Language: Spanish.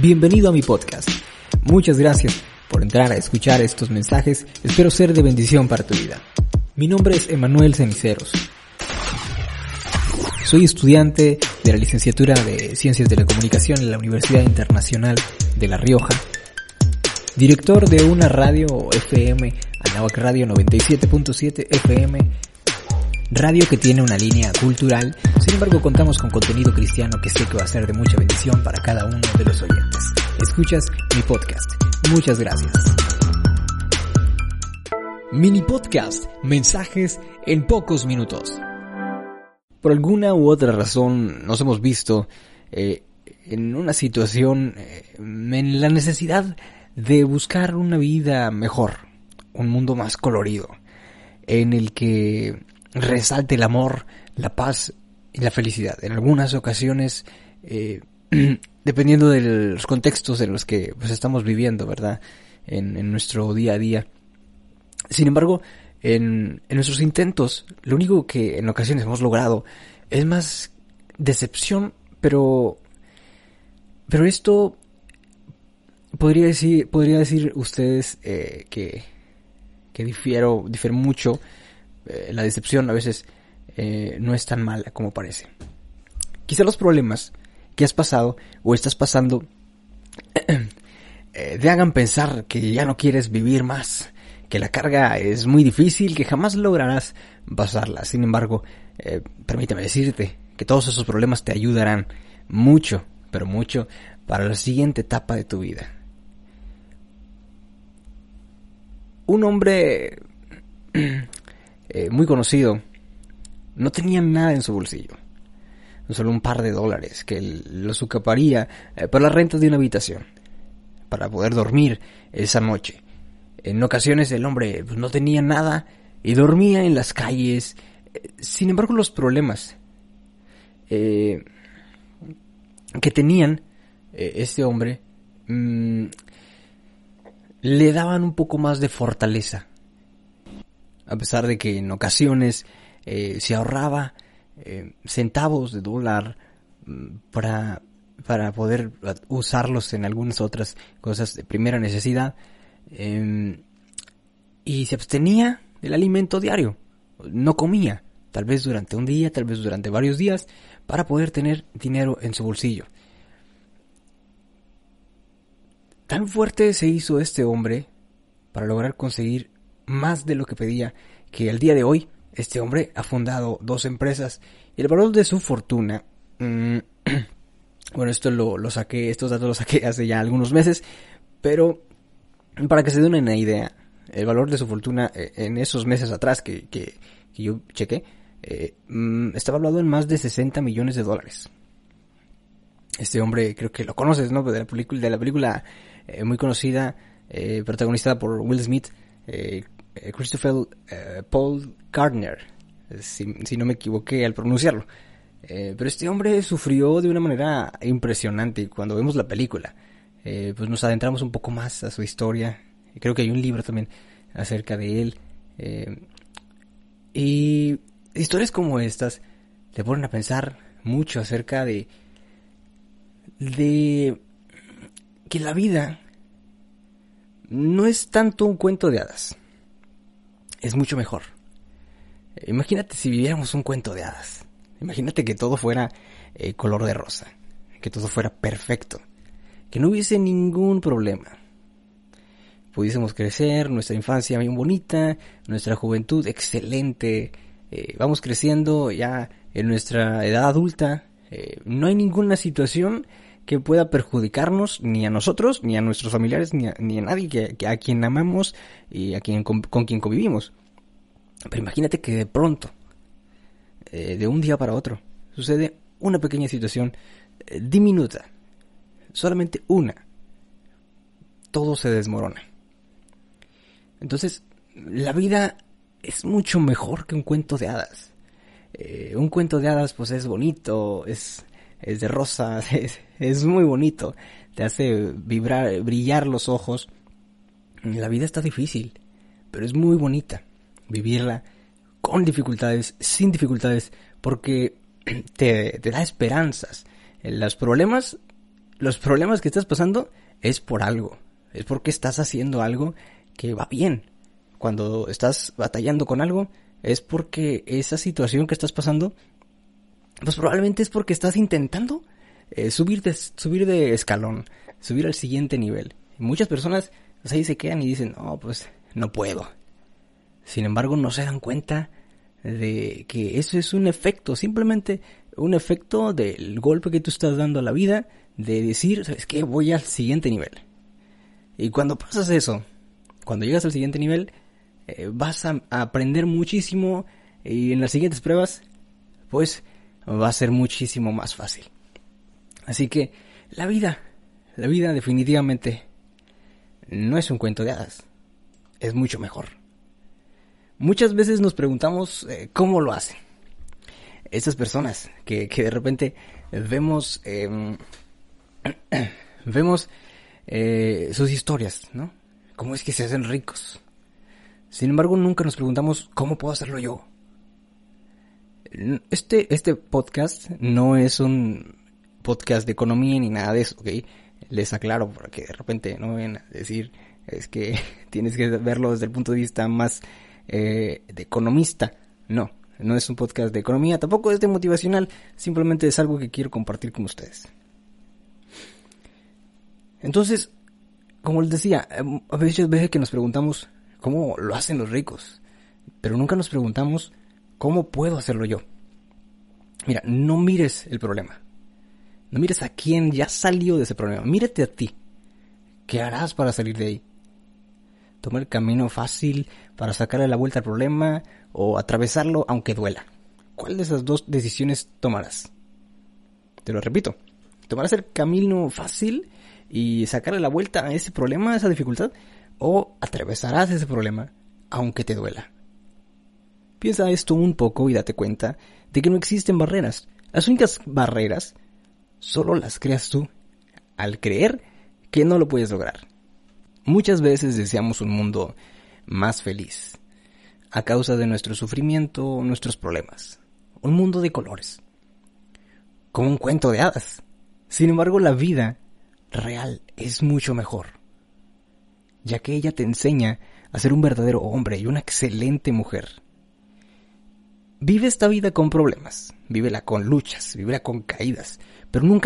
Bienvenido a mi podcast. Muchas gracias por entrar a escuchar estos mensajes. Espero ser de bendición para tu vida. Mi nombre es Emanuel Ceniceros. Soy estudiante de la licenciatura de Ciencias de la Comunicación en la Universidad Internacional de La Rioja. Director de una radio FM, Anahuac Radio 97.7 FM radio que tiene una línea cultural, sin embargo contamos con contenido cristiano que sé que va a ser de mucha bendición para cada uno de los oyentes. Escuchas mi podcast. Muchas gracias. Mini podcast, mensajes en pocos minutos. Por alguna u otra razón nos hemos visto eh, en una situación, eh, en la necesidad de buscar una vida mejor, un mundo más colorido, en el que resalte el amor, la paz y la felicidad. En algunas ocasiones, eh, dependiendo de los contextos en los que pues, estamos viviendo, ¿verdad? En, nuestro día a día. Sin embargo, en, en nuestros intentos, lo único que en ocasiones hemos logrado es más decepción, pero, pero esto podría decir, podría decir ustedes eh, que, que difiero, difiero mucho eh, la decepción a veces eh, no es tan mala como parece. Quizá los problemas que has pasado o estás pasando eh, te hagan pensar que ya no quieres vivir más, que la carga es muy difícil, que jamás lograrás pasarla. Sin embargo, permíteme decirte que todos esos problemas te ayudarán mucho, pero mucho, para la siguiente etapa de tu vida. Un hombre Eh, muy conocido, no tenía nada en su bolsillo. Solo un par de dólares que lo sucaparía eh, para la renta de una habitación, para poder dormir esa noche. En ocasiones el hombre pues, no tenía nada y dormía en las calles. Eh, sin embargo, los problemas que tenían este hombre mm, le daban un poco más de fortaleza a pesar de que en ocasiones eh, se ahorraba eh, centavos de dólar mm, para, para poder usarlos en algunas otras cosas de primera necesidad em, y se abstenía del alimento diario, no comía, tal vez durante un día, tal vez durante varios días, para poder tener dinero en su bolsillo. Tan fuerte se hizo este hombre para lograr conseguir más de lo que pedía, que al día de hoy este hombre ha fundado dos empresas y el valor de su fortuna, mm, bueno, esto lo, saqué, estos datos los saqué hace ya algunos meses, pero para que se den una idea, el valor de su fortuna eh, en esos meses atrás que, que, yo chequé, eh, mm, estaba hablado en más de 60 millones de dólares. Este hombre creo que lo conoces, ¿no? De la película, de la película eh, muy conocida, protagonizada por Will Smith, Christopher eh, Paul Gardner, si, no me equivoqué al pronunciarlo. Eh, pero este hombre sufrió de una manera impresionante cuando vemos la película. pues nos adentramos un poco más a su historia. Creo que hay un libro también acerca de él. y historias como estas te ponen a pensar mucho acerca de de que la vida no es tanto un cuento de hadas es mucho mejor. Imagínate si viviéramos un cuento de hadas. Imagínate que todo fuera eh, color de rosa, que todo fuera perfecto, que no hubiese ningún problema. Pudiésemos crecer, nuestra infancia bien bonita, nuestra juventud excelente, eh, vamos creciendo ya en nuestra edad adulta, eh, no hay ninguna situación que pueda perjudicarnos ni a nosotros, ni a nuestros familiares, ni a, ni a nadie que, a quien amamos y a quien con, quien convivimos. Pero imagínate que de pronto, eh, de un día para otro, sucede una pequeña situación eh, diminuta, solamente una, todo se desmorona. Entonces, la vida es mucho mejor que un cuento de hadas. Eh, un cuento de hadas pues es bonito, es es de rosa, es, muy bonito, te hace vibrar, brillar los ojos. La vida está difícil, pero es muy bonita vivirla con dificultades, sin dificultades, porque te, te da esperanzas. Los problemas los problemas que estás pasando es por algo. Es porque estás haciendo algo que va bien. Cuando estás batallando con algo, es porque esa situación que estás pasando, pues probablemente es porque estás intentando eh, subir, de, escalón, subir al siguiente nivel. Muchas personas ahí se quedan y dicen, no, pues no puedo. Sin embargo, no se dan cuenta de que eso es un efecto, simplemente un efecto del golpe que tú estás dando a la vida, de decir, ¿sabes qué? Voy al siguiente nivel. Y cuando pasas eso, cuando llegas al siguiente nivel, eh, vas a, aprender muchísimo y en las siguientes pruebas, pues va a ser muchísimo más fácil. Así que la vida, la vida definitivamente no es un cuento de hadas, es mucho mejor. Muchas veces nos preguntamos eh, cómo lo hacen. Estas personas que, que de repente vemos, em, vemos eh, sus historias, ¿no? ¿Cómo es que se hacen ricos? Sin embargo, nunca nos preguntamos cómo puedo hacerlo yo. Este, este podcast no es un podcast de economía ni nada de eso, ¿ok? Les aclaro porque de repente no ven a decir es que tienes que verlo desde el punto de vista más eh, de economista. No, no es un podcast de economía, tampoco es de motivacional, simplemente es algo que quiero compartir con ustedes. Entonces, como les decía, em, a veces, veces que nos preguntamos cómo lo hacen los ricos, pero nunca nos preguntamos cómo puedo hacerlo yo. Mira, no mires el problema. No mires a quién ya salió de ese problema. Mírate a ti. ¿Qué harás para salir de ahí? tomar el camino fácil para sacarle la vuelta al problema o atravesarlo aunque duela. ¿Cuál de esas dos decisiones tomarás? Te lo repito, tomarás el camino fácil y sacarle la vuelta a ese problema, a esa dificultad, o atravesarás ese problema aunque te duela. Piensa esto un poco y date cuenta de que no existen barreras. Las únicas barreras solo las creas tú al creer que no lo puedes lograr. Muchas veces deseamos un mundo más feliz, a causa de nuestro sufrimiento o nuestros problemas. Un mundo de colores. Como un cuento de hadas. Sin embargo, la vida real es mucho mejor, ya que ella te enseña a ser un verdadero hombre y una excelente mujer. Vive esta vida con problemas, vívela con luchas, vívela con caídas, pero nunca